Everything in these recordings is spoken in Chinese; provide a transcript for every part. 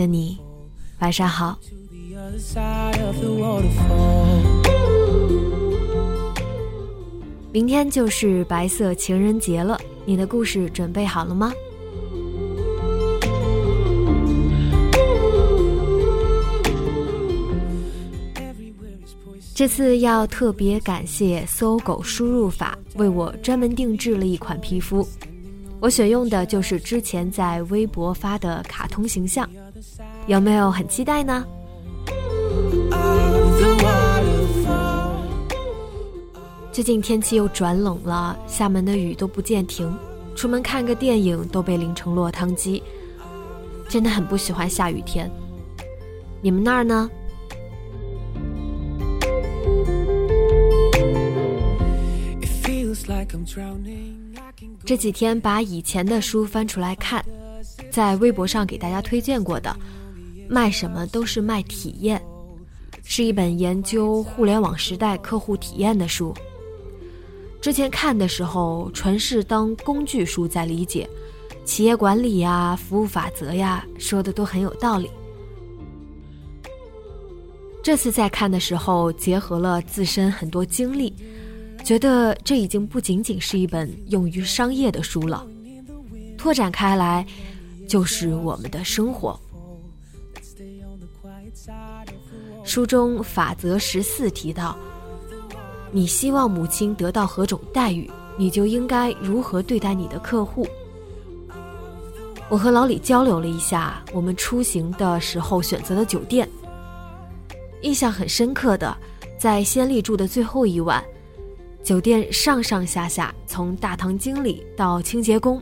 的你，晚上好。明天就是白色情人节了，你的故事准备好了吗？这次要特别感谢搜狗输入法为我专门定制了一款皮肤。我选用的就是之前在微博发的卡通形象，有没有很期待呢？最近天气又转冷了，厦门的雨都不见停，出门看个电影都被淋成落汤鸡，真的很不喜欢下雨天。你们那儿呢？这几天把以前的书翻出来看，在微博上给大家推荐过的，卖什么都是卖体验，是一本研究互联网时代客户体验的书。之前看的时候，纯是当工具书在理解，企业管理呀、服务法则呀，说的都很有道理。这次在看的时候，结合了自身很多经历。觉得这已经不仅仅是一本用于商业的书了，拓展开来，就是我们的生活。书中法则十四提到：你希望母亲得到何种待遇，你就应该如何对待你的客户。我和老李交流了一下，我们出行的时候选择的酒店，印象很深刻的，在先例住的最后一晚。酒店上上下下，从大堂经理到清洁工，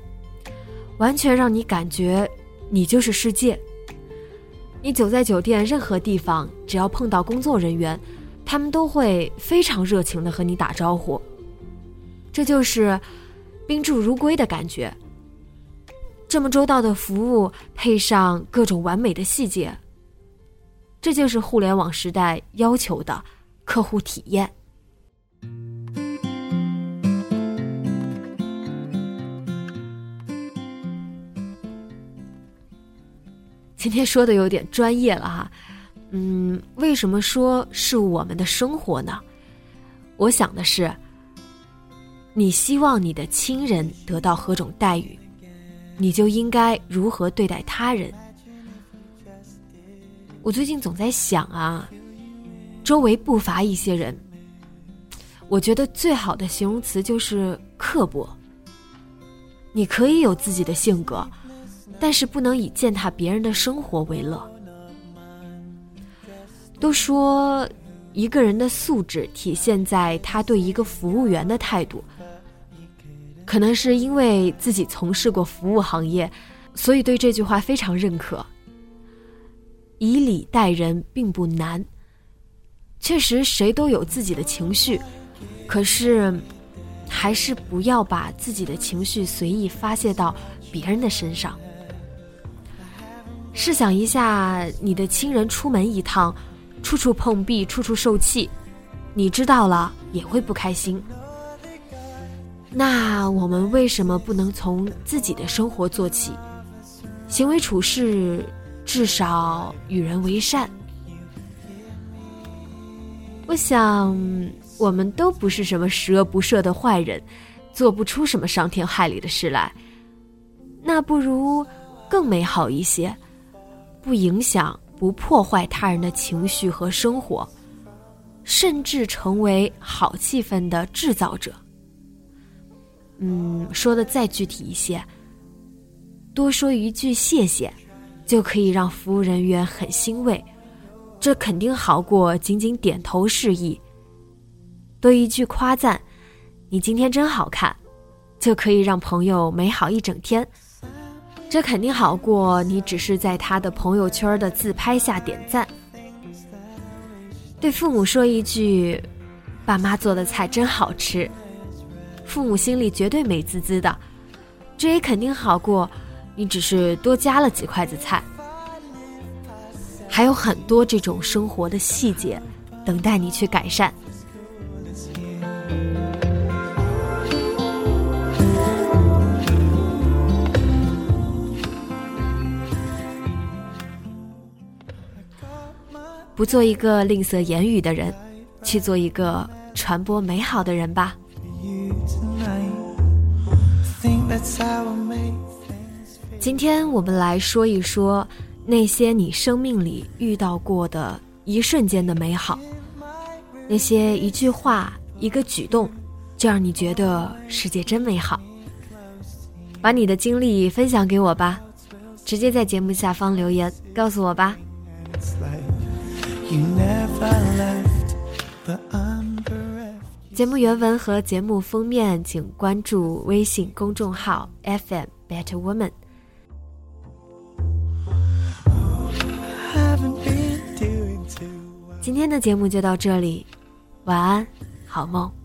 完全让你感觉你就是世界。你走在酒店任何地方，只要碰到工作人员，他们都会非常热情的和你打招呼。这就是宾至如归的感觉。这么周到的服务，配上各种完美的细节，这就是互联网时代要求的客户体验。今天说的有点专业了哈，嗯，为什么说是我们的生活呢？我想的是，你希望你的亲人得到何种待遇，你就应该如何对待他人。我最近总在想啊，周围不乏一些人，我觉得最好的形容词就是刻薄。你可以有自己的性格。但是不能以践踏别人的生活为乐。都说一个人的素质体现在他对一个服务员的态度。可能是因为自己从事过服务行业，所以对这句话非常认可。以礼待人并不难。确实，谁都有自己的情绪，可是，还是不要把自己的情绪随意发泄到别人的身上。试想一下，你的亲人出门一趟，处处碰壁，处处受气，你知道了也会不开心。那我们为什么不能从自己的生活做起？行为处事至少与人为善。我想，我们都不是什么十恶不赦的坏人，做不出什么伤天害理的事来。那不如更美好一些，不影响、不破坏他人的情绪和生活，甚至成为好气氛的制造者。嗯，说的再具体一些，多说一句谢谢，就可以让服务人员很欣慰。这肯定好过仅仅点头示意。多一句夸赞，你今天真好看，就可以让朋友美好一整天。这肯定好过你只是在他的朋友圈的自拍下点赞。对父母说一句：“爸妈做的菜真好吃。”父母心里绝对美滋滋的。这也肯定好过你只是多加了几筷子菜。还有很多这种生活的细节，等待你去改善。不做一个吝啬言语的人，去做一个传播美好的人吧。今天我们来说一说。那些你生命里遇到过的一瞬间的美好，那些一句话、一个举动，就让你觉得世界真美好。把你的经历分享给我吧，直接在节目下方留言告诉我吧。节目原文和节目封面，请关注微信公众号 FM Better Woman。今天的节目就到这里，晚安，好梦。